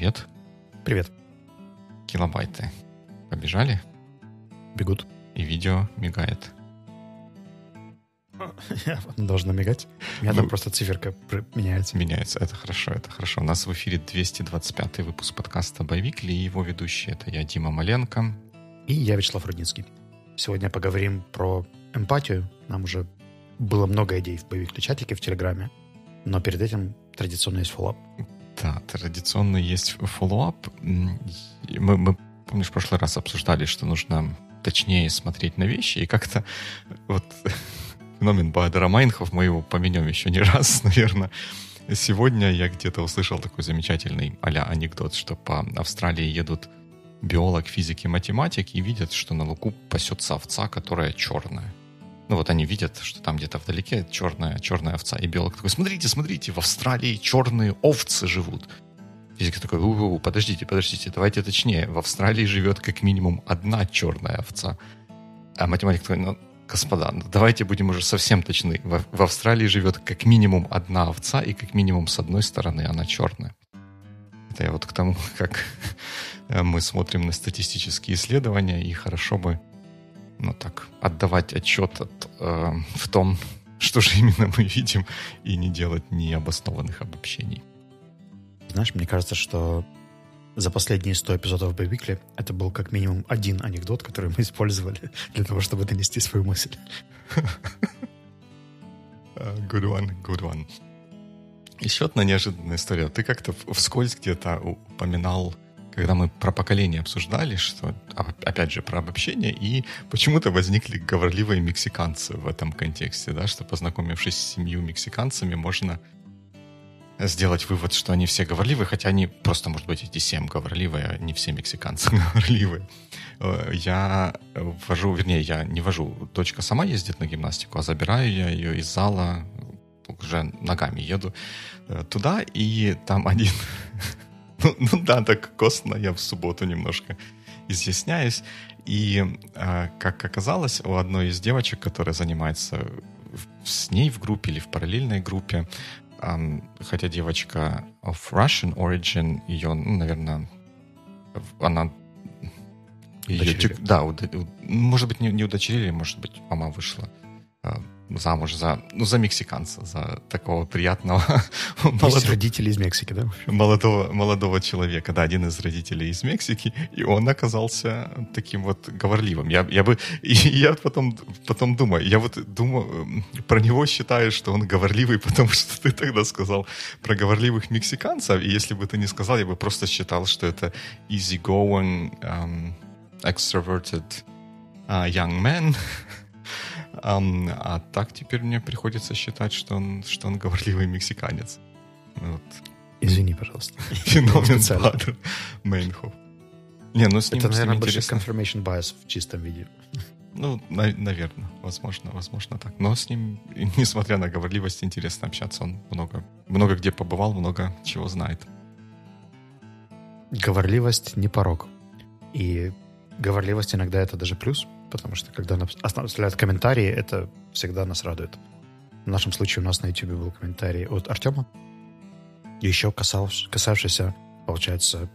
Привет. Привет. Килобайты побежали? Бегут. И видео мигает. Должно мигать. У меня Ну, там просто циферка меняется. Меняется. Это хорошо, это хорошо. У нас в эфире 225 выпуск подкаста «Боевикли» и его ведущий. Это я, Дима Маленко. И я Вячеслав Рудницкий. Сегодня поговорим про эмпатию. Нам уже было много идей в боевик чатике в Телеграме. Но перед этим традиционно есть follow-up. Да, традиционно есть follow-up. Мы, мы, помнишь, в прошлый раз обсуждали, что нужно точнее смотреть на вещи, и как-то вот феномен Баадера Майнхов, мы его помянем еще не раз, наверное. Сегодня я где-то услышал такой замечательный а анекдот, что по Австралии едут биолог, физик и математик и видят, что на лугу пасется овца, которая черная. Ну вот они видят, что там где-то вдалеке черная, черная овца. И биолог такой, смотрите, смотрите, в Австралии черные овцы живут. Физик такой, у подождите, подождите, давайте точнее. В Австралии живет как минимум одна черная овца. А математик такой, ну, господа, ну, давайте будем уже совсем точны. В, в Австралии живет как минимум одна овца, и как минимум с одной стороны она черная. Это я вот к тому, как мы смотрим на статистические исследования, и хорошо бы ну так, отдавать отчет от, э, в том, что же именно мы видим, и не делать необоснованных обобщений. Знаешь, мне кажется, что за последние 100 эпизодов Боевикли это был как минимум один анекдот, который мы использовали для того, чтобы донести свою мысль. Uh, Good one, good one. Еще одна неожиданная история. Ты как-то вскользь где-то упоминал, когда мы про поколение обсуждали, что, а, опять же, про обобщение, и почему-то возникли говорливые мексиканцы в этом контексте, да, что, познакомившись с семью мексиканцами, можно сделать вывод, что они все говорливые, хотя они просто, может быть, эти семь говорливые, а не все мексиканцы говорливые. Э, Я вожу, вернее, я не вожу, дочка сама ездит на гимнастику, а забираю я ее из зала, уже ногами еду э, туда, и там один... ну, ну да, так костно, я в субботу немножко изъясняюсь. И, э, как оказалось, у одной из девочек, которая занимается с ней в группе или в параллельной группе, хотя девочка of Russian origin, ее, ну, наверное, она... тек- да, у- может быть, не, не удочерили, может быть, мама вышла э, замуж за, ну, за мексиканца, за такого приятного молодого, родители из Мексики, да? молодого, молодого человека, да, один из родителей из Мексики, и он оказался таким вот говорливым. Я, я бы, и я потом, потом думаю, я вот думаю, м, про него считаю, что он говорливый, потому что ты тогда сказал про говорливых мексиканцев, и если бы ты не сказал, я бы просто считал, что это easygoing, um, extroverted uh, young man, Ам, а так теперь мне приходится считать, что он, что он говорливый мексиканец. Вот. Извини, пожалуйста. Феномен. Бадер Мейнхоф. Не, ну с ним, Это, с ним наверное, больше confirmation bias в чистом виде. Ну, наверное, возможно, возможно так. Но с ним, несмотря на говорливость, интересно общаться. Он много, много где побывал, много чего знает. Говорливость не порог. И говорливость иногда это даже плюс, потому что когда нам оставляют комментарии, это всегда нас радует. В нашем случае у нас на YouTube был комментарий от Артема, еще касавш- касавшийся, получается,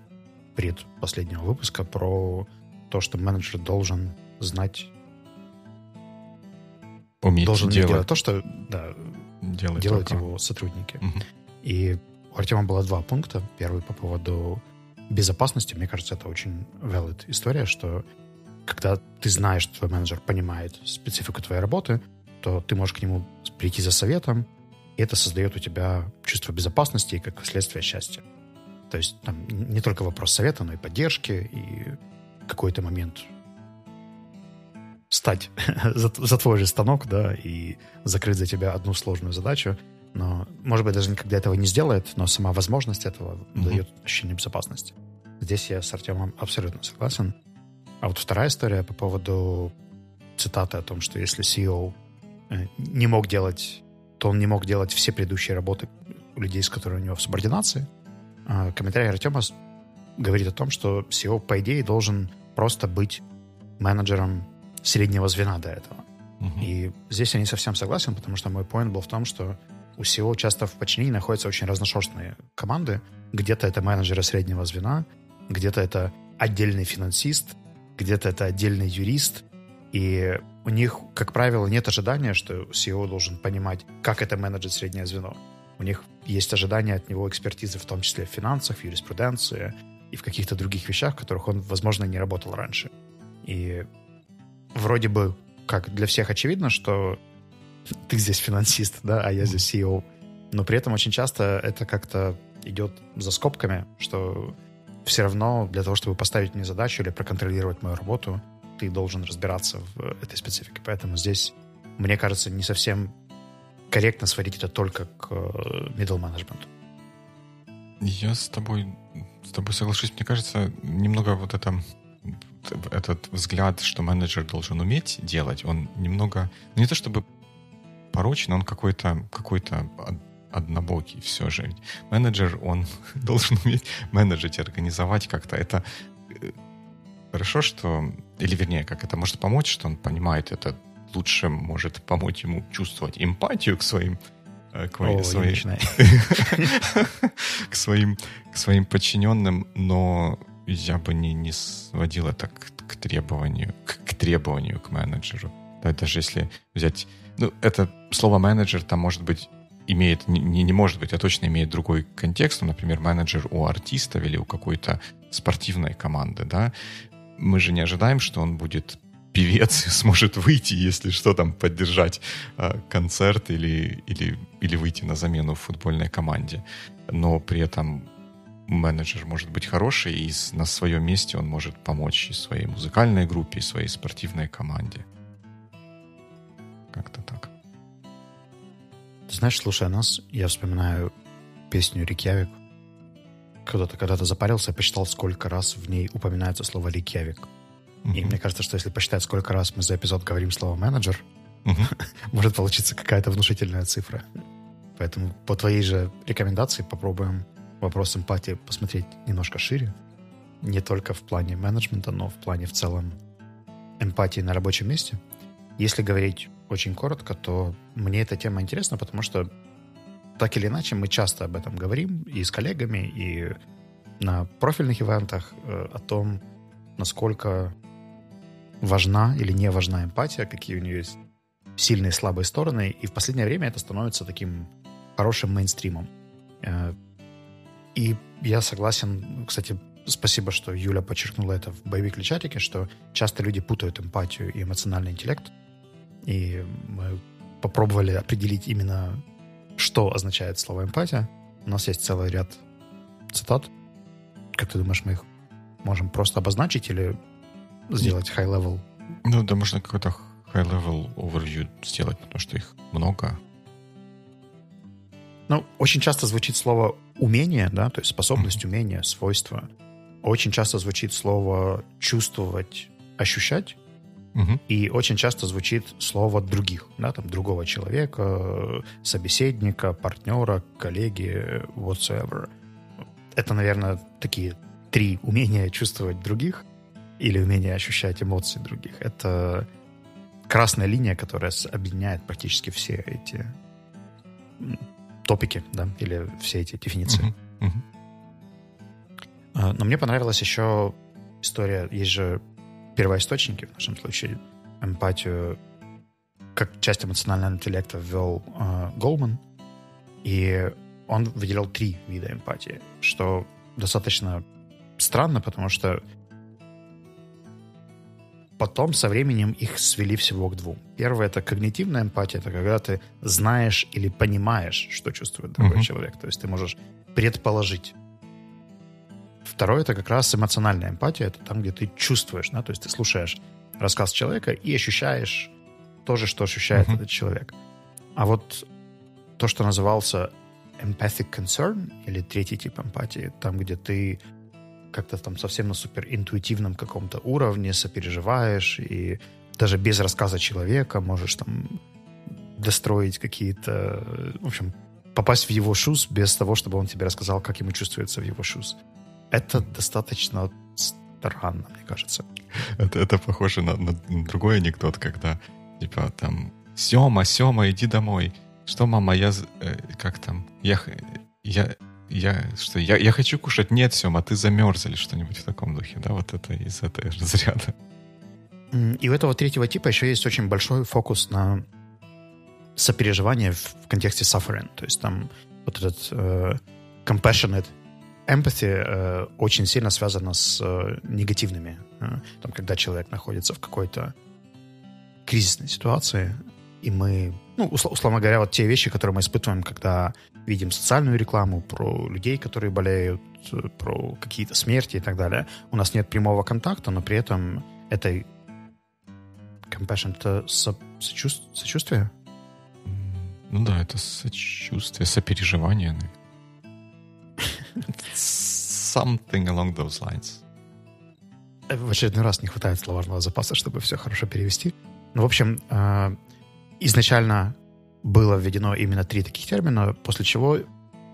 пред последнего выпуска про то, что менеджер должен знать, Уметь должен делать делать, то, что да, делать делают только. его сотрудники. Мгм. И у Артема было два пункта. Первый по поводу безопасности. Мне кажется, это очень valid история, что когда ты знаешь, что твой менеджер понимает специфику твоей работы, то ты можешь к нему прийти за советом, и это создает у тебя чувство безопасности и, как следствие, счастья. То есть там не только вопрос совета, но и поддержки, и какой-то момент стать за, за твой же станок, да, и закрыть за тебя одну сложную задачу, но, может быть, даже никогда этого не сделает, но сама возможность этого Мгм. дает ощущение безопасности. Здесь я с Артемом абсолютно согласен. А вот вторая история по поводу цитаты о том, что если CEO э, не мог делать, то он не мог делать все предыдущие работы у людей, с которыми у него в субординации. А комментарий Артема говорит о том, что CEO, по идее, должен просто быть менеджером среднего звена до этого. И здесь я не совсем согласен, потому что мой поинт был в том, что у SEO часто в подчинении находятся очень разношерстные команды. Где-то это менеджеры среднего звена, где-то это отдельный финансист, где-то это отдельный юрист. И у них, как правило, нет ожидания, что SEO должен понимать, как это менеджер среднее звено. У них есть ожидания от него экспертизы, в том числе в финансах, в юриспруденции и в каких-то других вещах, в которых он, возможно, не работал раньше. И вроде бы, как для всех очевидно, что ты здесь финансист, да, а я здесь CEO. Но при этом очень часто это как-то идет за скобками, что все равно для того, чтобы поставить мне задачу или проконтролировать мою работу, ты должен разбираться в этой специфике. Поэтому здесь, мне кажется, не совсем корректно сводить это только к э, middle management. Я с тобой, с тобой соглашусь. Мне кажется, немного вот это этот взгляд, что менеджер должен уметь делать, он немного, ну, не то чтобы порочен, он какой-то какой-то однобокий все же. Менеджер, он должен уметь менеджить, организовать как-то. Это э, хорошо, что... Или вернее, как это может помочь, что он понимает это лучше, может помочь ему чувствовать эмпатию к своим э, к, О, своим, к своим к своим подчиненным, но я бы не, не сводил это к, к требованию к, к требованию к менеджеру. Да, даже если взять ну, это слово менеджер там может быть имеет, не, не может быть, а точно имеет другой контекст. Ну, например, менеджер у артистов или у какой-то спортивной команды, да. Мы же не ожидаем, что он будет певец и сможет выйти, если что, там, поддержать э, концерт или, или, или выйти на замену в футбольной команде. Но при этом менеджер может быть хороший, и на своем месте он может помочь и своей музыкальной группе, и своей спортивной команде. Как-то так. Знаешь, слушая нас, я вспоминаю песню «Рикьявик». Кто-то когда-то запарился и посчитал, сколько раз в ней упоминается слово «Рикьявик». Uh-huh. И мне кажется, что если посчитать, сколько раз мы за эпизод говорим слово «менеджер», uh-huh. может получиться какая-то внушительная цифра. Поэтому по твоей же рекомендации попробуем вопрос эмпатии посмотреть немножко шире. Не только в плане менеджмента, но в плане в целом эмпатии на рабочем месте. Если говорить очень коротко, то мне эта тема интересна, потому что так или иначе мы часто об этом говорим и с коллегами, и на профильных ивентах э, о том, насколько важна или не важна эмпатия, какие у нее есть сильные и слабые стороны. И в последнее время это становится таким хорошим мейнстримом. Э, и я согласен, кстати, спасибо, что Юля подчеркнула это в боевик чатике, что часто люди путают эмпатию и эмоциональный интеллект. И мы попробовали определить именно, что означает слово эмпатия. У нас есть целый ряд цитат. Как ты думаешь, мы их можем просто обозначить или сделать high-level? Ну, да, можно какой-то high-level overview сделать, потому что их много. Ну, очень часто звучит слово умение, да, то есть способность, mm-hmm. умение, свойство. Очень часто звучит слово чувствовать, ощущать. Угу. И очень часто звучит слово других, да, там другого человека, собеседника, партнера, коллеги, whatsoever. Это, наверное, такие три умения чувствовать других или умение ощущать эмоции других. Это красная линия, которая объединяет практически все эти топики, да, или все эти дефиниции. Uh-huh. Uh-huh. Но мне понравилась еще история, есть же первоисточники, в нашем случае, эмпатию как часть эмоционального интеллекта ввел э, Голман, и он выделял три вида эмпатии, что достаточно странно, потому что потом со временем их свели всего к двум. Первое — это когнитивная эмпатия, это когда ты знаешь или понимаешь, что чувствует другой uh-huh. человек, то есть ты можешь предположить Второе — это как раз эмоциональная эмпатия. Это там, где ты чувствуешь, да, то есть ты слушаешь рассказ человека и ощущаешь то же, что ощущает uh-huh. этот человек. А вот то, что назывался empathic concern, или третий тип эмпатии, там, где ты как-то там совсем на супер интуитивном каком-то уровне сопереживаешь и даже без рассказа человека можешь там достроить какие-то... В общем, попасть в его шуз без того, чтобы он тебе рассказал, как ему чувствуется в его шуз. Это достаточно странно, мне кажется. Это, это похоже на, на другой анекдот, когда типа там Сема, Сема, иди домой. Что, мама, я... Э, как там? Я... Я... Я, что, я, я хочу кушать, нет, Сема, ты замерз или что-нибудь в таком духе, да, вот это из этой разряда. И у этого третьего типа еще есть очень большой фокус на сопереживание в контексте suffering. То есть там вот этот э, compassionate empathy э, очень сильно связано с э, негативными. Э, там, когда человек находится в какой-то кризисной ситуации, и мы, ну, условно говоря, вот те вещи, которые мы испытываем, когда видим социальную рекламу про людей, которые болеют, про какие-то смерти и так далее. У нас нет прямого контакта, но при этом этой compassion — это со сочувствие? Ну да, это сочувствие, сопереживание. Something along those lines. В очередной раз не хватает словарного запаса, чтобы все хорошо перевести. Ну, в общем, а, изначально было введено именно три таких термина, после чего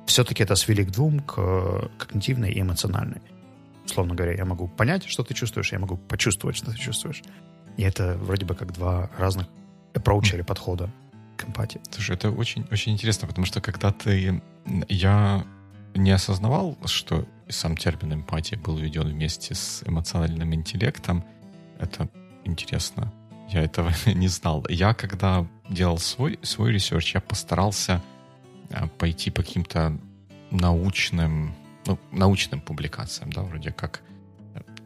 все-таки это свели к двум, к когнитивной и эмоциональной. Условно говоря, я могу понять, что ты чувствуешь, я могу почувствовать, что ты чувствуешь. И это вроде бы как два разных approach или подхода к эмпатии. Слушай, это очень, очень интересно, потому что когда ты... Я не осознавал, что сам термин эмпатия был введен вместе с эмоциональным интеллектом. Это интересно. Я этого не знал. Я, когда делал свой, свой research, я постарался а, пойти по каким-то научным, ну, научным публикациям, да, вроде как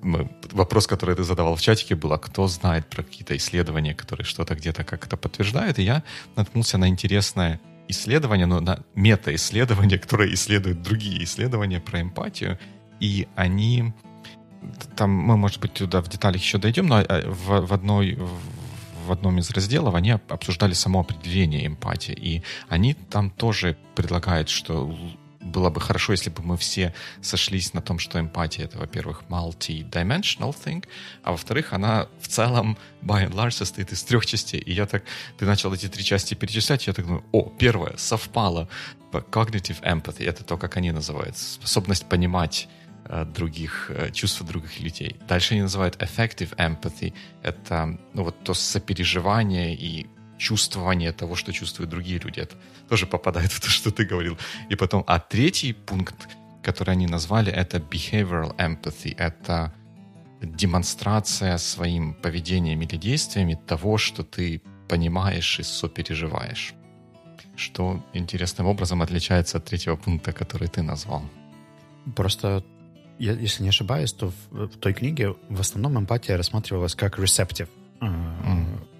мы, вопрос, который ты задавал в чатике, был, а кто знает про какие-то исследования, которые что-то где-то как-то подтверждают, и я наткнулся на интересное исследование, но на мета-исследование, которое исследует другие исследования про эмпатию, и они там мы, может быть, туда в деталях еще дойдем, но э, в, в одной в одном из разделов они обсуждали само определение эмпатии, и они там тоже предлагают, что было бы хорошо, если бы мы все сошлись на том, что эмпатия — это, во-первых, multi-dimensional thing, а во-вторых, она в целом, by and large, состоит из трех частей. И я так, ты начал эти три части перечислять, я так думаю, о, первое, совпало. Cognitive empathy — это то, как они называют, способность понимать э, других, э, чувства других людей. Дальше они называют effective empathy. Это ну, вот то сопереживание и чувствование того, что чувствуют другие люди. Это тоже попадает в то, что ты говорил. И потом, а третий пункт, который они назвали, это behavioral empathy. Это демонстрация своим поведением или действиями того, что ты понимаешь и сопереживаешь. Что интересным образом отличается от третьего пункта, который ты назвал. Просто, я, если не ошибаюсь, то в, в той книге в основном эмпатия рассматривалась как receptive. Mm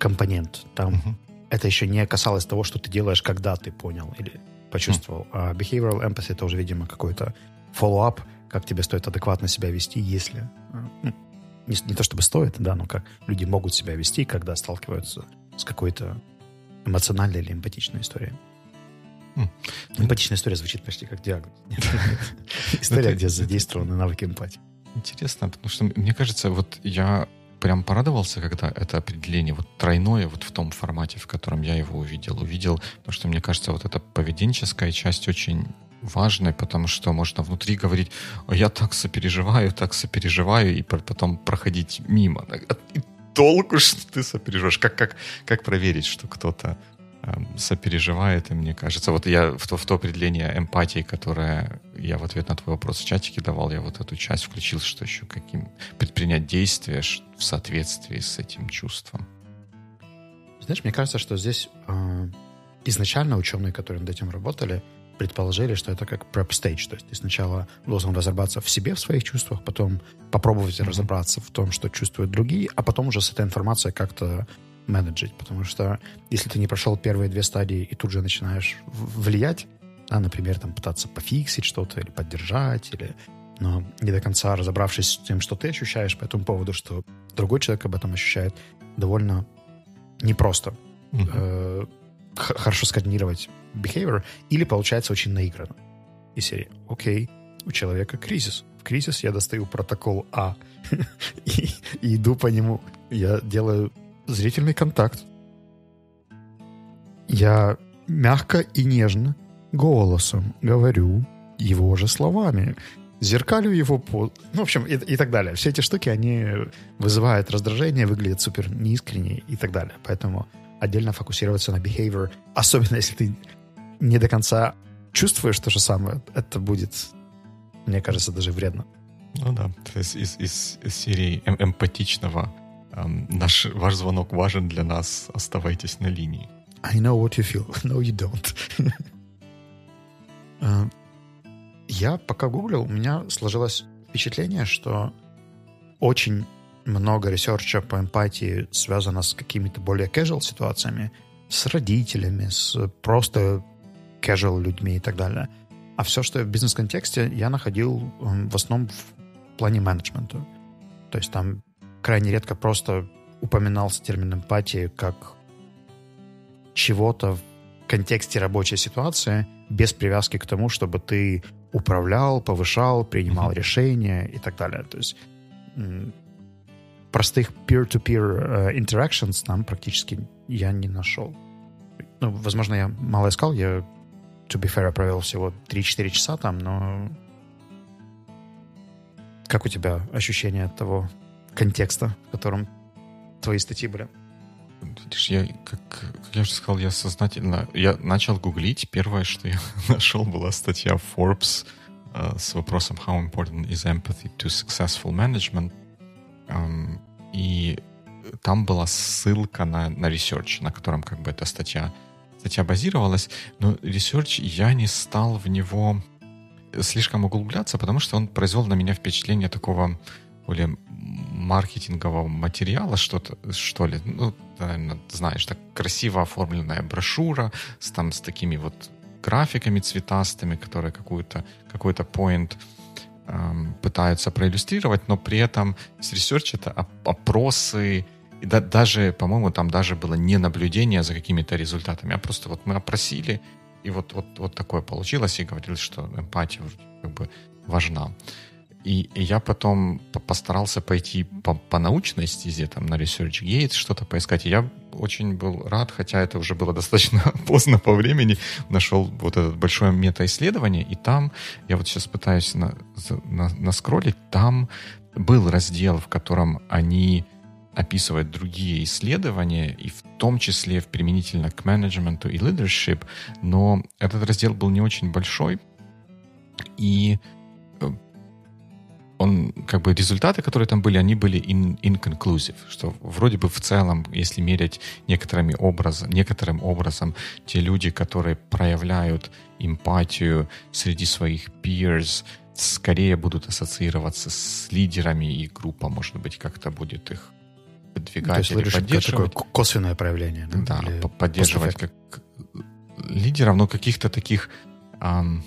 компонент. Там uh-huh. это еще не касалось того, что ты делаешь, когда ты понял или почувствовал. Uh-huh. А behavioral empathy это уже, видимо, какой-то follow-up, как тебе стоит адекватно себя вести, если... А, ну, не, не то чтобы стоит, да, но как люди могут себя вести, когда сталкиваются с какой-то эмоциональной или эмпатичной историей. Mm. Эмпатичная история звучит почти как диагноз. История, где задействованы навыки эмпатии. Интересно, потому что мне кажется, вот я прям порадовался, когда это определение вот тройное вот в том формате, в котором я его увидел. Увидел, потому что мне кажется, вот эта поведенческая часть очень важная, потому что можно внутри говорить, я так сопереживаю, так сопереживаю, и потом проходить мимо. И толку, что ты сопереживаешь. Как, как, как проверить, что кто-то Эм, сопереживает, и мне кажется, вот я в то, в то определение эмпатии, которое я в ответ на твой вопрос в чатике давал, я вот эту часть включил, что еще каким предпринять действия в соответствии с этим чувством. Знаешь, мне кажется, что здесь э, изначально ученые, которые над этим работали, предположили, что это как prep stage, то есть ты сначала должен разобраться в себе, в своих чувствах, потом попробовать mm-hmm. разобраться в том, что чувствуют другие, а потом уже с этой информацией как-то менеджить, потому что если ты не прошел первые две стадии и тут же начинаешь влиять, да, например, там пытаться пофиксить что-то или поддержать, или но не до конца разобравшись с тем, что ты ощущаешь по этому поводу, что другой человек об этом ощущает, довольно непросто mm-hmm. э, хорошо скоординировать behavior, или получается очень наигранно. И серии, окей, у человека кризис. В кризис я достаю протокол А и, и иду по нему. Я делаю зрительный контакт. Я мягко и нежно голосом говорю его же словами. Зеркалю его по... Ну, в общем, и, и так далее. Все эти штуки, они вызывают раздражение, выглядят супер неискренне и так далее. Поэтому отдельно фокусироваться на behavior, особенно если ты не до конца чувствуешь то же самое, это будет, мне кажется, даже вредно. Ну да, то есть из, из, из серии эм эмпатичного эм, наш, ваш звонок важен для нас, оставайтесь на линии. I know what you feel. No, you don't. Э, я пока гуглил, у меня сложилось впечатление, что очень много research а по эмпатии связано с какими-то более casual ситуациями, с родителями, с просто casual людьми и так далее. А все, что в бизнес-контексте, я находил эм, в основном в плане менеджмента. То есть там крайне редко просто упоминался термин эмпатии как чего-то в контексте рабочей ситуации без привязки к тому, чтобы ты управлял, повышал, принимал mm-hmm. решения и так далее. То есть простых peer-to-peer uh, interactions там практически я не нашел. Ну, возможно, я мало искал, я, to be fair, провел всего 3-4 часа там, но как у тебя ощущение того контекста, в котором твои статьи были? Видишь, я, как я уже сказал, я сознательно... Я начал гуглить. Первое, что я нашел, была статья Forbes uh, с вопросом «How important is empathy to successful management?» um, И там была ссылка на, на research, на котором как бы эта статья, статья базировалась. Но research я не стал в него слишком углубляться, потому что он произвел на меня впечатление такого более маркетингового материала, что-то, что ли, ну, наверное, знаешь, так красиво оформленная брошюра с, там, с такими вот графиками цветастыми, которые какую-то, какой-то point эм, пытаются проиллюстрировать, но при этом с research это опросы, и да, даже, по-моему, там даже было не наблюдение за какими-то результатами, а просто вот мы опросили, и вот, вот, вот такое получилось, и говорилось, что эмпатия как бы важна. И, и я потом постарался пойти по, по научной стезе, там, на ResearchGate, что-то поискать. И я очень был рад, хотя это уже было достаточно поздно по времени, нашел вот это большое метаисследование, и там, я вот сейчас пытаюсь на, на, наскроллить, там был раздел, в котором они описывают другие исследования, и в том числе в применительно к менеджменту и leadership, но этот раздел был не очень большой, и как бы результаты, которые там были, они были in, inconclusive, что вроде бы в целом, если мерять некоторыми образом, некоторым образом, те люди, которые проявляют эмпатию среди своих peers, скорее будут ассоциироваться с лидерами, и группа, может быть, как-то будет их подвигать То есть или поддерживать. Такое косвенное проявление. Да, да поддерживать как лидеров, но каких-то таких... Um,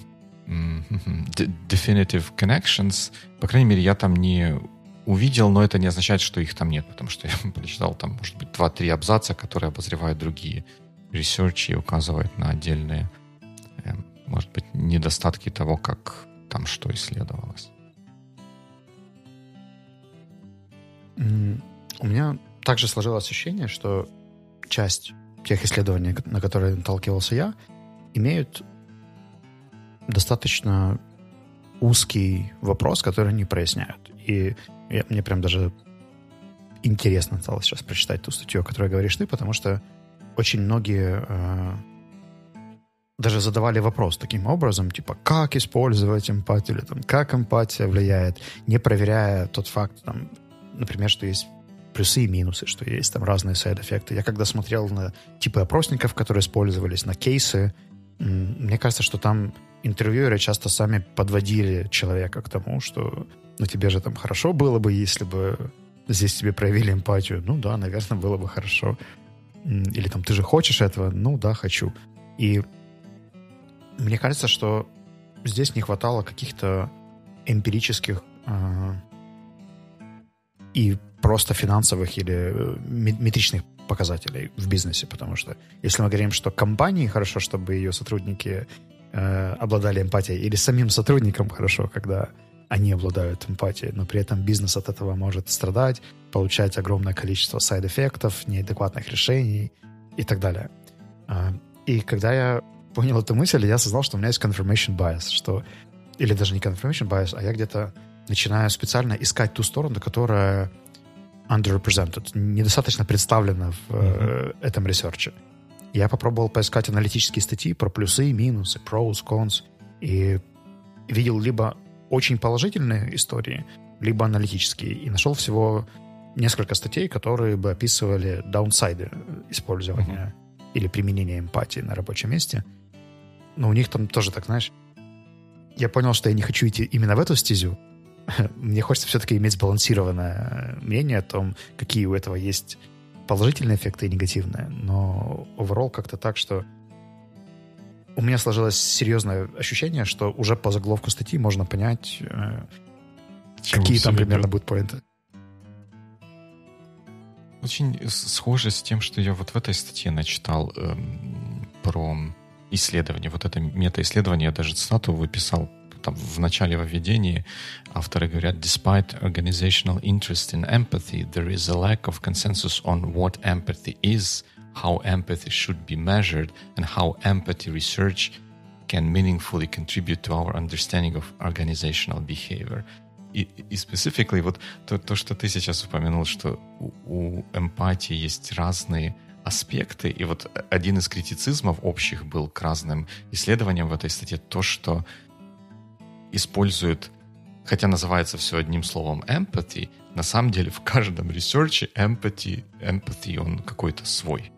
definitive connections, по крайней мере, я там не увидел, но это не означает, что их там нет, потому что я прочитал там, может быть, 2-3 абзаца, которые обозревают другие ресерчи и указывают на отдельные, эм, может быть, недостатки того, как там что исследовалось. У меня также сложилось ощущение, что часть тех исследований, на которые наталкивался я, имеют достаточно узкий вопрос, который они проясняют. И я, мне прям даже интересно стало сейчас прочитать ту статью, о которой говоришь ты, потому что очень многие э, даже задавали вопрос таким образом, типа, как использовать эмпатию, или там, как эмпатия влияет, не проверяя тот факт, там, например, что есть плюсы и минусы, что есть там разные сайд-эффекты. Я когда смотрел на типы опросников, которые использовались, на кейсы, мне кажется, что там интервьюеры часто сами подводили человека к тому, что ну тебе же там хорошо было бы, если бы здесь тебе проявили эмпатию. Ну да, наверное, было бы хорошо. Или там ты же хочешь этого? Ну да, хочу. И мне кажется, что здесь не хватало каких-то эмпирических э, и просто финансовых или э, метричных показателей в бизнесе, потому что если мы говорим, что компании хорошо, чтобы ее сотрудники э, обладали эмпатией, или самим сотрудникам хорошо, когда они обладают эмпатией, но при этом бизнес от этого может страдать, получать огромное количество сайд-эффектов, неадекватных решений и так далее. Э, и когда я понял эту мысль, я осознал, что у меня есть confirmation bias, что или даже не confirmation bias, а я где-то начинаю специально искать ту сторону, которая underrepresented, недостаточно представлена в mm-hmm. этом research е. Я попробовал поискать аналитические статьи про плюсы и минусы, pros, cons, и видел либо очень положительные истории, либо аналитические, и нашел всего несколько статей, которые бы описывали даунсайды использования mm-hmm. или применения эмпатии на рабочем месте. Но у них там тоже так, знаешь, я понял, что я не хочу идти именно в эту стезю. Мне хочется все-таки иметь сбалансированное мнение о том, какие у этого есть положительные эффекты и негативные. Но overall как-то так, что у меня сложилось серьезное ощущение, что уже по заголовку статьи можно понять, э, какие там примерно будут поинты. Очень схоже с тем, что я вот в этой статье начитал эм, про исследование. Вот это мета-исследование, я даже цитату выписал там в начале введения авторы говорят, despite organizational interest in empathy, there is a lack of consensus on what empathy is, how empathy should be measured, and how empathy research can meaningfully contribute to our understanding of organizational behavior. И, и specifically вот то, то, что ты сейчас упомянул, что у, у эмпатии есть разные аспекты, и вот один из критицизмов общих был к разным исследованиям в этой статье то, что используют, хотя называется все одним словом empathy, на самом деле в каждом research е empathy, empathy он какой-то свой,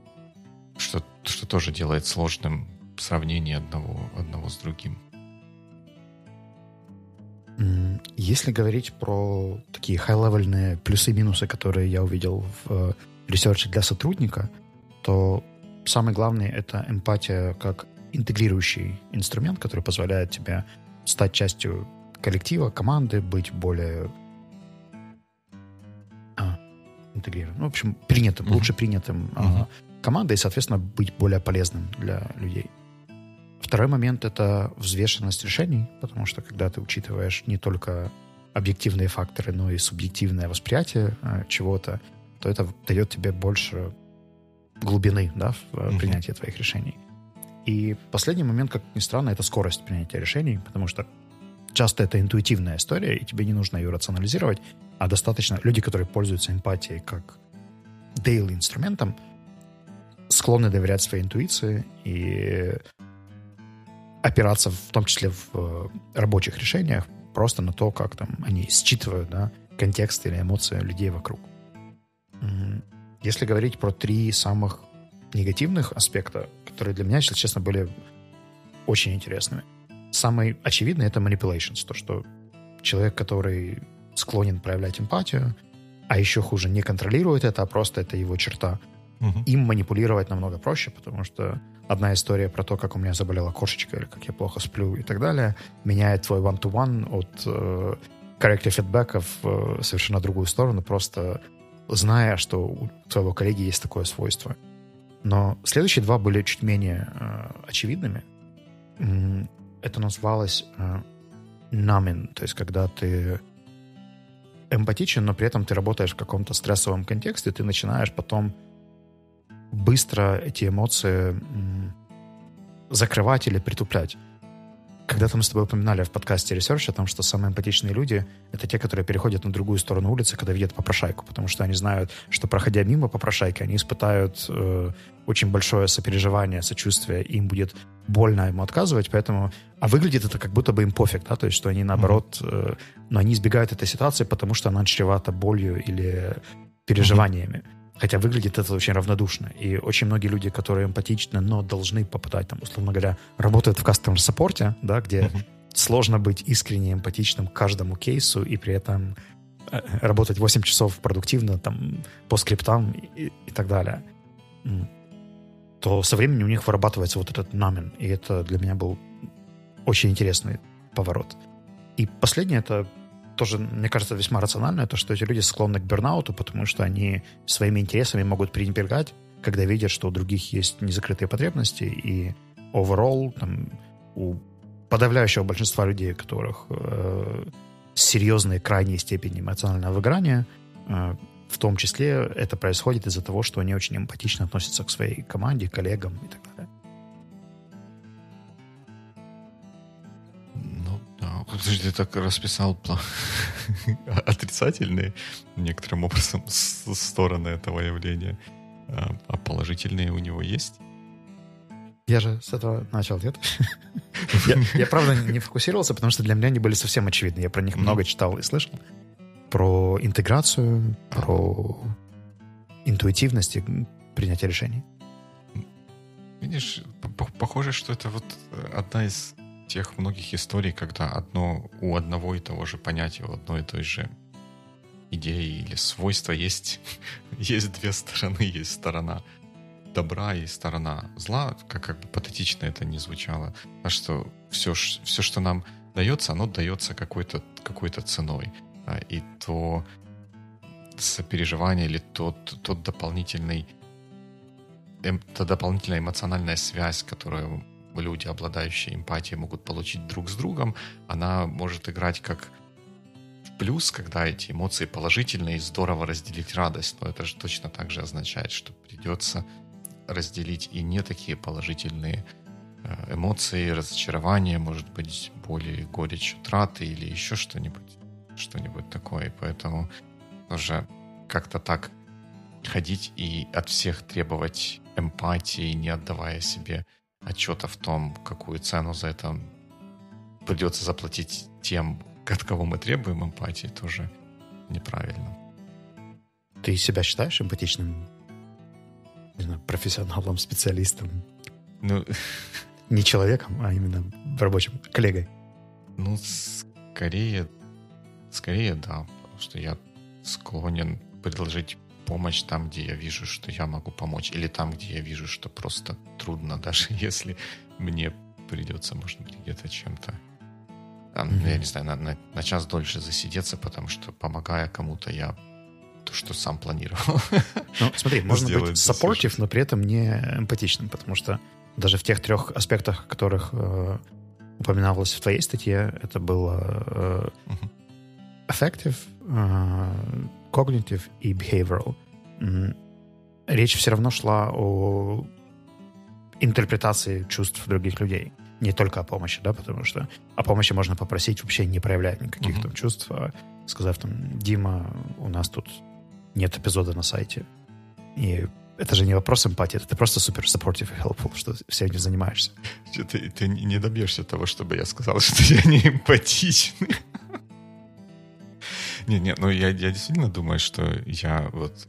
что, что тоже делает сложным сравнение одного, одного с другим. Если говорить про такие high-level ные плюсы и минусы, которые я увидел в э, research е для сотрудника, то самый главный — это эмпатия как интегрирующий инструмент, который позволяет тебе стать частью коллектива, команды, быть более а, интегрированным. Ну, в общем, принятым, mm-hmm. лучше принятым mm-hmm. а, командой и, соответственно, быть более полезным для людей. Второй момент — это взвешенность решений, потому что когда ты учитываешь не только объективные факторы, но и субъективное восприятие а, чего-то, то это дает тебе больше глубины да, в mm-hmm. принятии твоих решений. И последний момент, как ни странно, это скорость принятия решений, потому что часто это интуитивная история, и тебе не нужно ее рационализировать, а достаточно люди, которые пользуются эмпатией как daily инструментом, склонны доверять своей интуиции и опираться в том числе в э, рабочих решениях просто на то, как там они считывают да, контекст или эмоции людей вокруг. Если говорить про три самых негативных аспекта, которые для меня, если честно, были очень интересными. Самый очевидный — это manipulations, то, что человек, который склонен проявлять эмпатию, а еще хуже, не контролирует это, а просто это его черта. Угу. Им манипулировать намного проще, потому что одна история про то, как у меня заболела кошечка, или как я плохо сплю и так далее, меняет твой one-to-one от э, corrective фидбэка в э, совершенно другую сторону, просто зная, что у твоего коллеги есть такое свойство. Но следующие два были чуть менее э, очевидными. Это называлось э, numbing, то есть когда ты эмпатичен, но при этом ты работаешь в каком-то стрессовом контексте, ты начинаешь потом быстро эти эмоции закрывать или притуплять. Когда-то мы с тобой упоминали в подкасте Research о том, что самые эмпатичные люди — это те, которые переходят на другую сторону улицы, когда видят попрошайку, потому что они знают, что, проходя мимо попрошайки, они испытают э, очень большое сопереживание, сочувствие, и им будет больно ему отказывать, поэтому... А выглядит это как будто бы им пофиг, да, то есть что они, наоборот, э, но они избегают этой ситуации, потому что она чревата болью или переживаниями. Mm-hmm. Хотя выглядит это очень равнодушно. И очень многие люди, которые эмпатичны, но должны попадать, там, условно говоря, работают в customer саппорте, да, где uh-huh. сложно быть искренне эмпатичным к каждому кейсу и при этом э, работать 8 часов продуктивно там, по скриптам и, и так далее, то со временем у них вырабатывается вот этот намен. И это для меня был очень интересный поворот. И последнее — это тоже, мне кажется, весьма рационально, то, что эти люди склонны к бернауту, потому что они своими интересами могут пренебрегать, когда видят, что у других есть незакрытые потребности, и overall, там, у подавляющего большинства людей, у которых э, серьезные крайние степени эмоционального выгорания, э, в том числе это происходит из-за того, что они очень эмпатично относятся к своей команде, коллегам и так далее. Подожди, ты так расписал отрицательные некоторым образом стороны этого явления. А, а положительные у него есть? Я же с этого начал, нет? я, я, правда, не фокусировался, потому что для меня они были совсем очевидны. Я про них много читал и слышал. Про интеграцию, про интуитивность и принятие решений. Видишь, похоже, что это вот одна из тех многих историй, когда одно у одного и того же понятия, у одной и той же идеи или свойства есть, есть две стороны, есть сторона добра и сторона зла, как, как бы патетично это не звучало. А что все, все, что нам дается, оно дается какой-то какой ценой. А, и то сопереживание или тот, тот дополнительный эм, та дополнительная эмоциональная связь, которую люди, обладающие эмпатией, могут получить друг с другом, она может играть как в плюс, когда эти эмоции положительные и здорово разделить радость. Но это же точно так же означает, что придется разделить и не такие положительные э, эмоции, разочарования, может быть, боли, горечь, утраты или еще что-нибудь, что-нибудь такое. поэтому тоже как-то так ходить и от всех требовать эмпатии, не отдавая себе отчета в том, какую цену за это придется заплатить тем, от кого мы требуем эмпатии, тоже неправильно. Ты себя считаешь эмпатичным не знаю, профессионалом, специалистом? Ну... Не человеком, а именно рабочим, коллегой? Ну, скорее, скорее да, потому что я склонен предложить помощь там, где я вижу, что я могу помочь, или там, где я вижу, что просто трудно, даже если мне придется, может быть, где-то чем-то, там, mm-hmm. я не знаю, на, на, на час дольше засидеться, потому что, помогая кому-то, я то, что сам планировал. Ну, смотри, можно быть саппортив, но при этом не эмпатичным, потому что даже в тех трех аспектах, которых э, упоминалось в твоей статье, это было э, uh-huh. effective, э, cognitive и behavioral. Речь все равно шла о интерпретации чувств других людей. Не только о помощи, да, потому что о помощи можно попросить вообще не проявлять никаких mm-hmm. там чувств, а сказав там, Дима, у нас тут нет эпизода на сайте. И это же не вопрос эмпатии, это ты просто супер supportive и helpful, что всем этим занимаешься. Ты, ты не добьешься того, чтобы я сказал, что я не эмпатичный. Не, не, ну я, я действительно думаю, что я вот,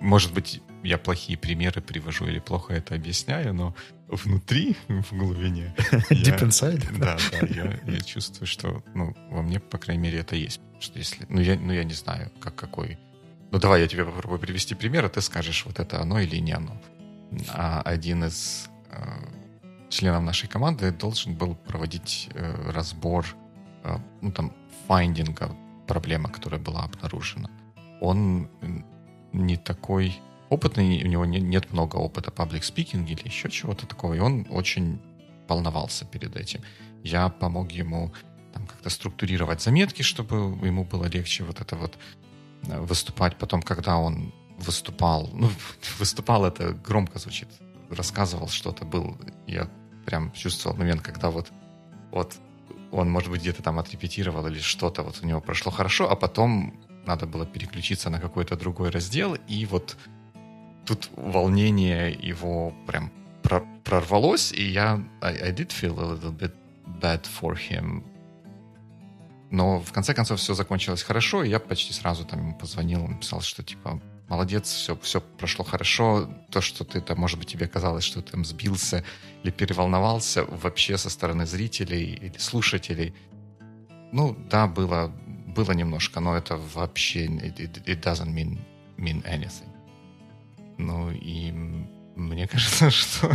может быть, я плохие примеры привожу или плохо это объясняю, но внутри, в глубине... Deep inside? Да, да, я, я чувствую, что, ну, во мне, по крайней мере, это есть. Что если, ну, я, ну, я не знаю, как какой... Ну, давай я тебе попробую привести пример, а ты скажешь, вот это оно или не оно. А один из э, членов нашей команды должен был проводить э, разбор, э, ну, там, файндинга проблема, которая была обнаружена. Он не такой опытный, у него не, нет много опыта паблик спикинг или еще чего-то такого, и он очень волновался перед этим. Я помог ему там как-то структурировать заметки, чтобы ему было легче вот это вот э, выступать. Потом, когда он выступал, ну, выступал это громко звучит, рассказывал что-то, был, я прям чувствовал момент, когда вот, вот он, может быть, где-то там отрепетировал или что-то вот у него прошло хорошо, а потом надо было переключиться на какой-то другой раздел, и вот тут волнение его прям прорвалось, и я I, I did feel a little bit bad for him. Но в конце концов все закончилось хорошо, и я почти сразу там ему позвонил, написал, что типа молодец, все, все прошло хорошо. То, что ты там, может быть, тебе казалось, что ты там сбился или переволновался, вообще со стороны зрителей или слушателей. Ну, да, было, было немножко, но это вообще it, it doesn't mean, mean anything. Ну, и мне кажется, что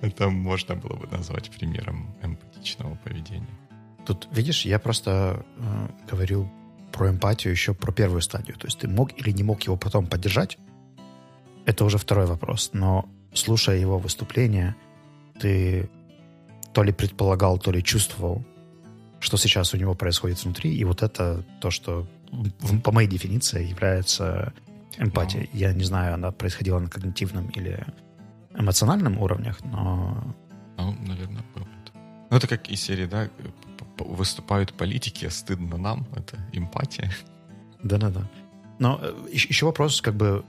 это можно было бы назвать примером эмпатичного поведения. Тут, видишь, я просто э, говорю про эмпатию еще про первую стадию. То есть ты мог или не мог его потом поддержать, это уже второй вопрос. Но слушая его выступление, ты то ли предполагал, то ли чувствовал, что сейчас у него происходит внутри, и вот это то, что по моей дефиниции является эмпатией. Я не знаю, она происходила на когнитивном или эмоциональном уровнях, но... Ну, наверное, было. Ну, это как из серии, да, выступают политики, а стыдно нам, это эмпатия. Да-да-да. Но еще вопрос, как бы,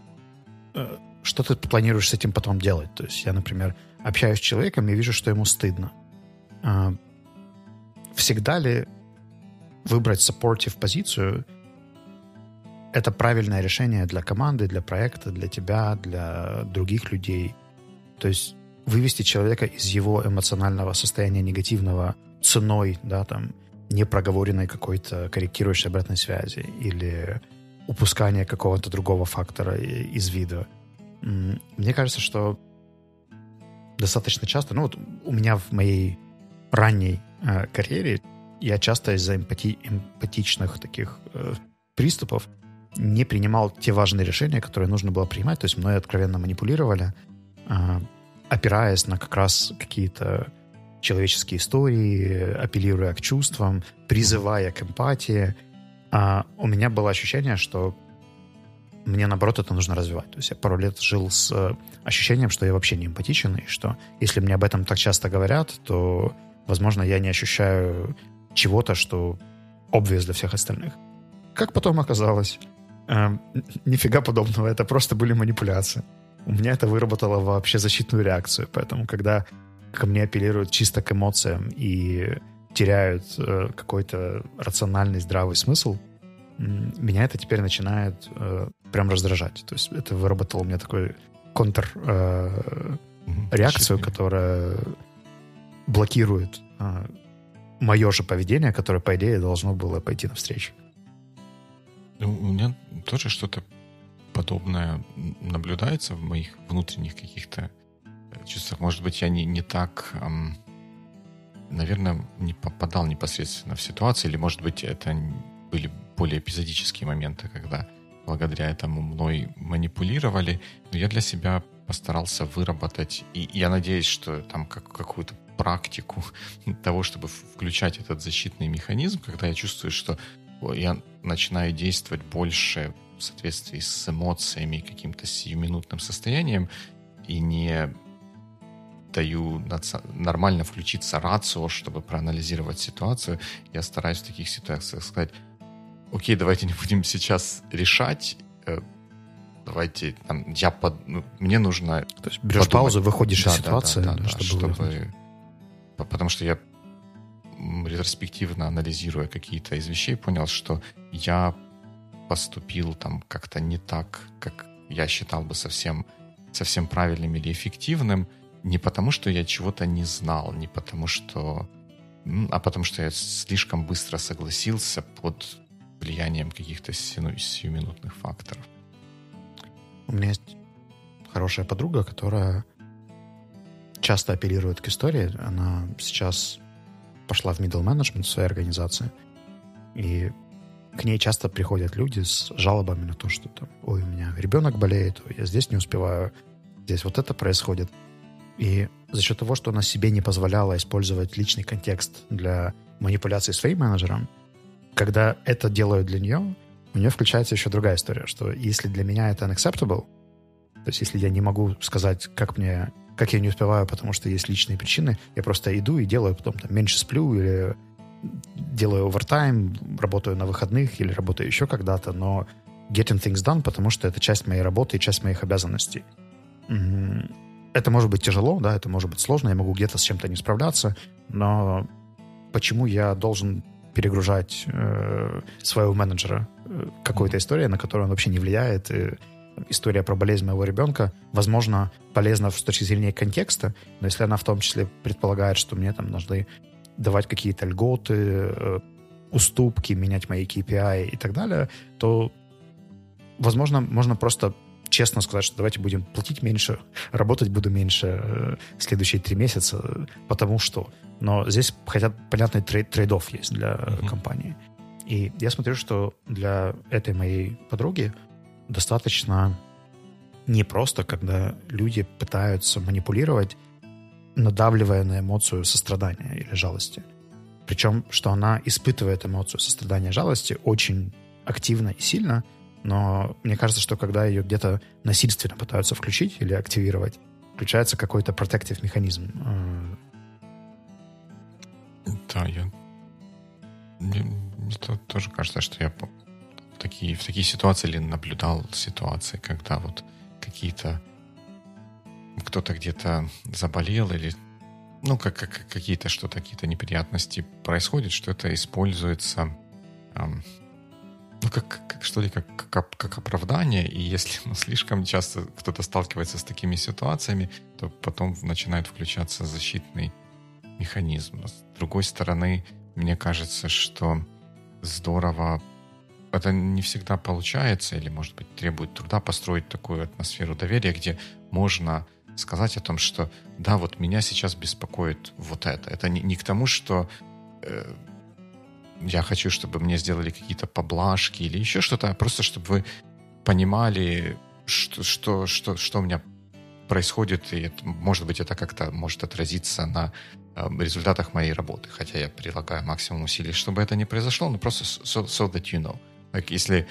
что ты планируешь с этим потом делать? То есть я, например, общаюсь с человеком и вижу, что ему стыдно. А, всегда ли выбрать supportive позицию это правильное решение для команды, для проекта, для тебя, для других людей. То есть вывести человека из его эмоционального состояния негативного ценой, да, там, непроговоренной какой-то корректирующей обратной связи или упускания какого-то другого фактора из вида. Мне кажется, что достаточно часто, ну вот у меня в моей ранней э, карьере я часто из-за эмпати, эмпатичных таких э, приступов не принимал те важные решения, которые нужно было принимать. То есть мной откровенно манипулировали, э, опираясь на как раз какие-то человеческие истории, апеллируя к чувствам, призывая к эмпатии. А у меня было ощущение, что мне, наоборот, это нужно развивать. То есть я пару лет жил с э, ощущением, что я вообще не эмпатичен, и что если мне об этом так часто говорят, то, возможно, я не ощущаю чего-то, что obvious для всех остальных. Как потом оказалось, э, нифига подобного, это просто были манипуляции. У меня это выработало вообще защитную реакцию, поэтому когда ко мне апеллируют чисто к эмоциям и теряют э, какой-то рациональный, здравый смысл, меня это теперь начинает э, прям раздражать. То есть это выработало у меня такой контр э, реакцию, которая блокирует э, мое же поведение, которое, по идее, должно было пойти навстречу. Ну, у меня тоже что-то подобное наблюдается в моих внутренних каких-то чувствах. Может быть, я не, не так, эм, наверное, не попадал непосредственно в ситуацию, или, может быть, это были более эпизодические моменты, когда благодаря этому мной манипулировали. Но я для себя постарался выработать, и я надеюсь, что там как, какую-то практику того, чтобы включать этот защитный механизм, когда я чувствую, что я начинаю действовать больше в соответствии с эмоциями каким-то сиюминутным состоянием, и не даю нормально включиться рацио, чтобы проанализировать ситуацию. Я стараюсь в таких ситуациях сказать, окей, давайте не будем сейчас решать, э, давайте, там, я под, ну, мне нужно... То есть берешь подумать. паузу, выходишь да, из ситуации, да, да, да, чтобы... чтобы потому что я ретроспективно анализируя какие-то из вещей, понял, что я поступил там как-то не так, как я считал бы совсем, совсем правильным или эффективным, не потому, что я чего-то не знал, не потому, что... а потому, что я слишком быстро согласился под влиянием каких-то сиюминутных факторов. У меня есть хорошая подруга, которая часто апеллирует к истории. Она сейчас пошла в middle management в своей организации. И к ней часто приходят люди с жалобами на то, что там, ой, у меня ребенок болеет, ой, я здесь не успеваю, здесь вот это происходит. И за счет того, что она себе не позволяла использовать личный контекст для манипуляции своим менеджером, когда это делают для нее, у нее включается еще другая история, что если для меня это unacceptable, то есть если я не могу сказать, как мне, как я не успеваю, потому что есть личные причины, я просто иду и делаю потом там меньше сплю или делаю овертайм, работаю на выходных или работаю еще когда-то, но getting things done, потому что это часть моей работы и часть моих обязанностей. Это может быть тяжело, да, это может быть сложно, я могу где-то с чем-то не справляться, но почему я должен перегружать э, своего менеджера? Э, какой-то историей, на которую он вообще не влияет, и история про болезнь моего ребенка, возможно, полезна с точки зрения контекста, но если она в том числе предполагает, что мне там нужны давать какие-то льготы, э, уступки, менять мои KPI и так далее, то, возможно, можно просто честно сказать, что давайте будем платить меньше, работать буду меньше э, следующие три месяца, потому что. Но здесь хотят понятный трейд, трейдов есть для uh-huh. компании. И я смотрю, что для этой моей подруги достаточно непросто, когда люди пытаются манипулировать надавливая на эмоцию сострадания или жалости. Причем, что она испытывает эмоцию сострадания и жалости очень активно и сильно, но мне кажется, что когда ее где-то насильственно пытаются включить или активировать, включается какой-то protective механизм. Да, я Мне, мне тоже кажется, что я в такие, в такие ситуации или наблюдал ситуации, когда вот какие-то кто-то где-то заболел или ну, как, как какие-то что-то, какие-то неприятности происходят, что это используется ну, как, как что ли, как, как, как оправдание, и если ну, слишком часто кто-то сталкивается с такими ситуациями, то потом начинает включаться защитный механизм. С другой стороны, мне кажется, что здорово это не всегда получается, или, может быть, требует труда построить такую атмосферу доверия, где можно сказать о том, что да, вот меня сейчас беспокоит вот это. Это не, не к тому, что э, я хочу, чтобы мне сделали какие-то поблажки или еще что-то, а просто чтобы вы понимали, что, что, что, что у меня происходит, и это, может быть, это как-то может отразиться на э, результатах моей работы, хотя я прилагаю максимум усилий, чтобы это не произошло, но просто so, so that you know. Like, если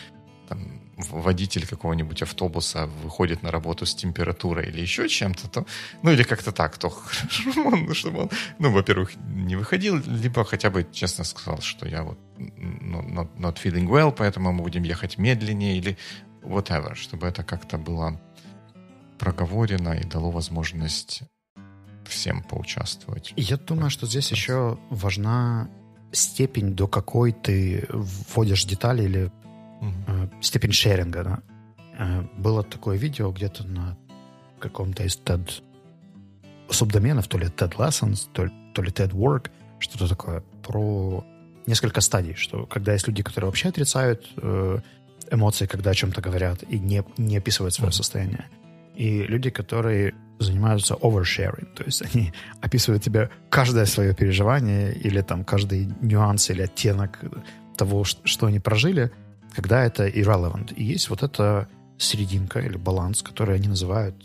там, водитель какого-нибудь автобуса выходит на работу с температурой или еще чем-то, то, ну или как-то так, то хорошо, ну, чтобы он, ну, во-первых, не выходил, либо хотя бы честно сказал, что я вот not, not feeling well, поэтому мы будем ехать медленнее или whatever, чтобы это как-то было проговорено и дало возможность всем поучаствовать. Я думаю, что здесь еще важна степень, до какой ты вводишь детали или угу. степень шеринга. Да? Э, было такое видео где-то на каком-то из TED субдоменов, то ли TED Lessons, то ли, то ли TED Work, что-то такое, про несколько стадий, что когда есть люди, которые вообще отрицают э, эмоции, когда о чем-то говорят, и не, не описывают свое состояние, и люди, которые занимаются oversharing, то есть они описывают тебе каждое свое переживание или там каждый нюанс или оттенок того, что они прожили, когда это irrelevant. И есть вот эта серединка или баланс, который они называют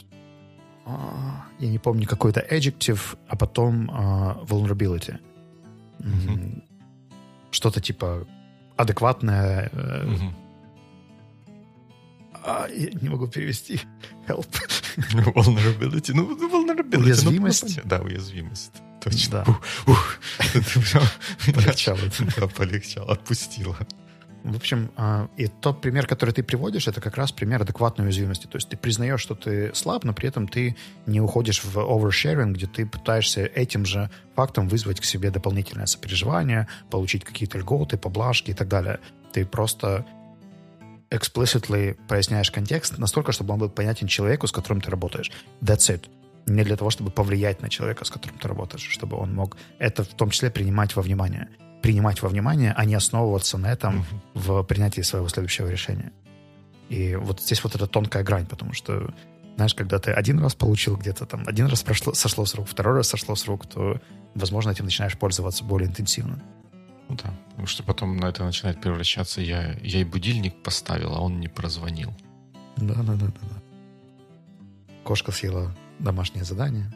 а, я не помню, какой-то adjective, а потом uh, vulnerability. Mm-hmm. Что-то типа адекватное. Mm-hmm. А, я не могу перевести. Help. Vulnerability. Ну, vulnerability. Ну, уязвимость. Ну, да, уязвимость. Точно. Да. Ух, ух. Полегчало. Да, полегчало. Отпустило. В общем, а, и тот пример, который ты приводишь, это как раз пример адекватной уязвимости. То есть ты признаешь, что ты слаб, но при этом ты не уходишь в oversharing, где ты пытаешься этим же фактом вызвать к себе дополнительное сопереживание, получить какие-то льготы, поблажки и так далее. Ты просто explicitly поясняешь контекст настолько, чтобы он был понятен человеку, с которым ты работаешь. That's it. Не для того, чтобы повлиять на человека, с которым ты работаешь, чтобы он мог это в том числе принимать во внимание принимать во внимание, а не основываться на этом в принятии своего следующего решения. И вот здесь вот эта тонкая грань, потому что, знаешь, когда ты один раз получил где-то там, один раз прошло, сошло с рук, второй раз сошло с рук, то, возможно, этим начинаешь пользоваться более интенсивно. Ну да, потому что потом на это начинает превращаться, я, я и будильник поставил, а он не прозвонил. Да-да-да-да. Кошка съела домашнее задание,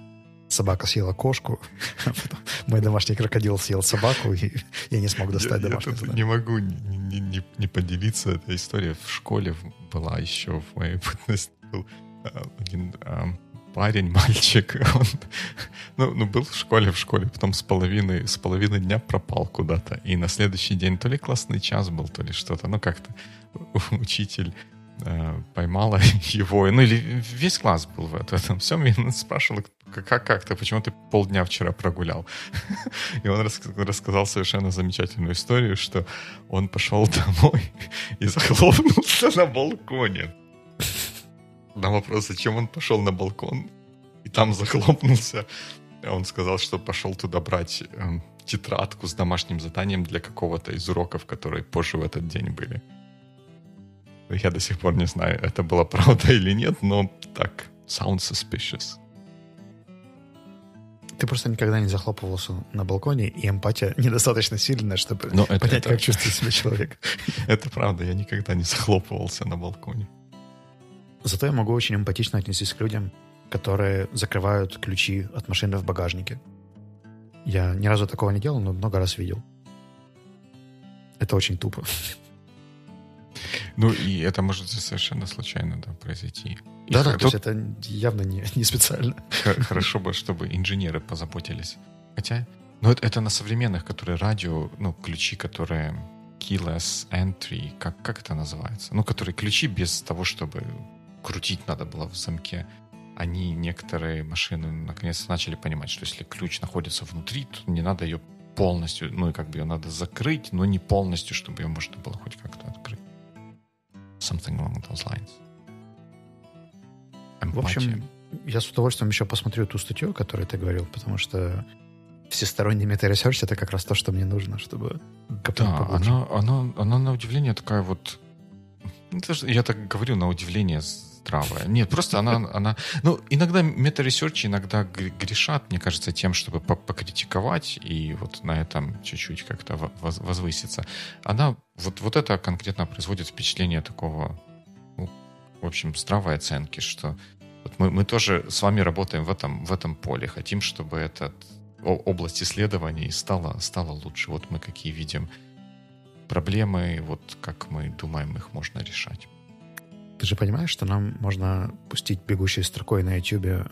собака съела кошку, мой домашний крокодил съел собаку, и я не смог достать домашнее я не могу не, не, не поделиться этой историей. В школе была еще в моей бытности был а, один а, парень, мальчик, он ну, ну, был в школе, в школе, потом с половины, с половины дня пропал куда-то. И на следующий день то ли классный час был, то ли что-то. Ну, как-то учитель поймала его, ну или весь класс был в этом всем, и спрашивала, как, как ты, почему ты полдня вчера прогулял? И он рассказал совершенно замечательную историю, что он пошел домой и захлопнулся на балконе. На вопрос, зачем он пошел на балкон и там захлопнулся, он сказал, что пошел туда брать э, тетрадку с домашним заданием для какого-то из уроков, которые позже в этот день были. Я до сих пор не знаю, это была правда или нет, но так, sound suspicious. Ты просто никогда не захлопывался на балконе, и эмпатия недостаточно сильная, чтобы Но это, понять, это... как чувствует себя человек. Это правда, я никогда не захлопывался на балконе. Зато я могу очень эмпатично отнестись к людям, которые закрывают ключи от машины в багажнике. Я ни разу такого не делал, но много раз видел. Это очень тупо. Ну, и это может совершенно случайно да, произойти. Да, да, то есть это явно не, не специально. Хорошо бы, чтобы инженеры позаботились. Хотя, Но это, это на современных, которые радио, ну, ключи, которые keyless entry, как, как это называется? Ну, которые ключи без того, чтобы крутить надо было в замке. Они, некоторые машины, наконец начали понимать, что если ключ находится внутри, то не надо ее полностью, ну, и как бы ее надо закрыть, но не полностью, чтобы ее можно было хоть как-то открыть. Something along those lines. Эмпатия. В общем, я с удовольствием еще посмотрю ту статью, о которой ты говорил, потому что всесторонний мета-ресерч — это как раз то, что мне нужно, чтобы Да, она, она, она на удивление такая вот... Ну, я так говорю, на удивление здравая. Нет, просто она, она... Ну, иногда meta-research и иногда грешат, мне кажется, тем, чтобы покритиковать и вот на этом чуть-чуть как-то возвыситься. Она... Вот, вот это конкретно производит впечатление такого, ну, в общем, здравой оценки, что вот мы, мы тоже с вами работаем в этом, в этом поле. Хотим, чтобы этот область исследований стала, стала лучше. Вот мы какие видим проблемы, вот как мы думаем, их можно решать. Ты же понимаешь, что нам можно пустить бегущей строкой на YouTube э,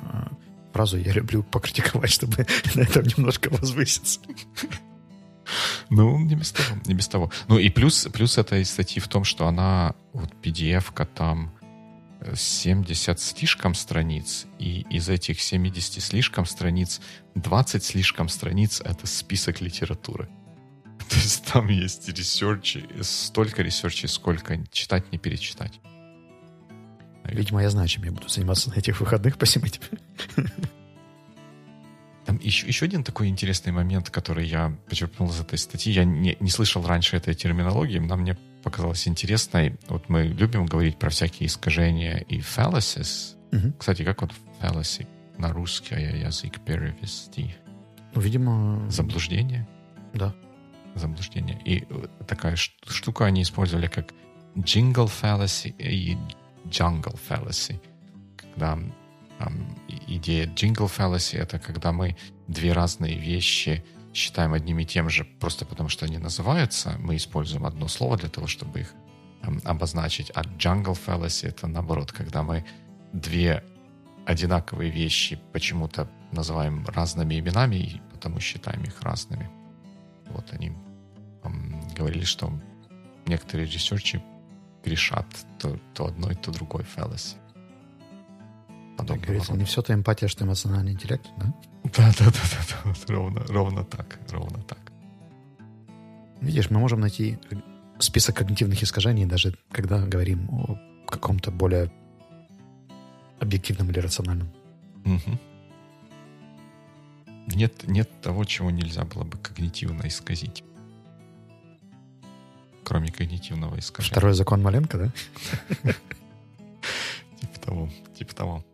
фразу «я люблю покритиковать», чтобы на этом немножко возвыситься. Ну, не без того, не без того. Ну и плюс, плюс этой статьи в том, что она, вот PDF-ка там 70 слишком страниц, и из этих 70 слишком страниц 20 слишком страниц — это список литературы. То есть там есть research и, столько research ей, сколько читать, не перечитать. Видимо, я знаю, чем я буду заниматься на этих выходных. Спасибо тебе. Там еще, еще один такой интересный момент, который я почерпнул из этой статьи. Я не, не слышал раньше этой терминологии, но мне показалось интересной. Вот мы любим говорить про всякие искажения и fallacies. Угу. Кстати, как вот fallacy на русский язык перевести? Ну, видимо... Заблуждение? Да. Заблуждение. И такая штука они использовали как jingle fallacy и jungle fallacy. Когда эм, идея jingle fallacy — это когда мы две разные вещи считаем одним и тем же просто потому, что они называются. Мы используем одно слово для того, чтобы их эм, обозначить. А jungle fallacy — это наоборот, когда мы две одинаковые вещи почему-то называем разными именами и потому считаем их разными. Вот они эм, говорили, что некоторые ресерчи грешат то, то одной, то другой fallacy. Подобного говорится, не все то эмпатия, что эмоциональный интеллект, да? Да, да, да, да, да. Ровно, ровно так, ровно так. Видишь, мы можем найти список когнитивных искажений, даже когда говорим о каком-то более объективном или рациональном. Угу. Нет, нет того, чего нельзя было бы когнитивно исказить. Кроме когнитивного искажения. Второй закон Маленко, да? Типа того, типа того.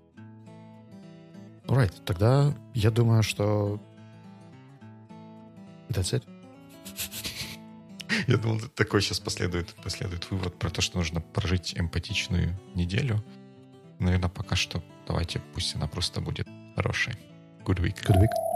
Alright, тогда я думаю, что that's it. Я думал, такой сейчас последует, последует вывод про то, что нужно прожить эмпатичную неделю. Наверное, пока что давайте, пусть она просто будет хорошей. Good week. Good week.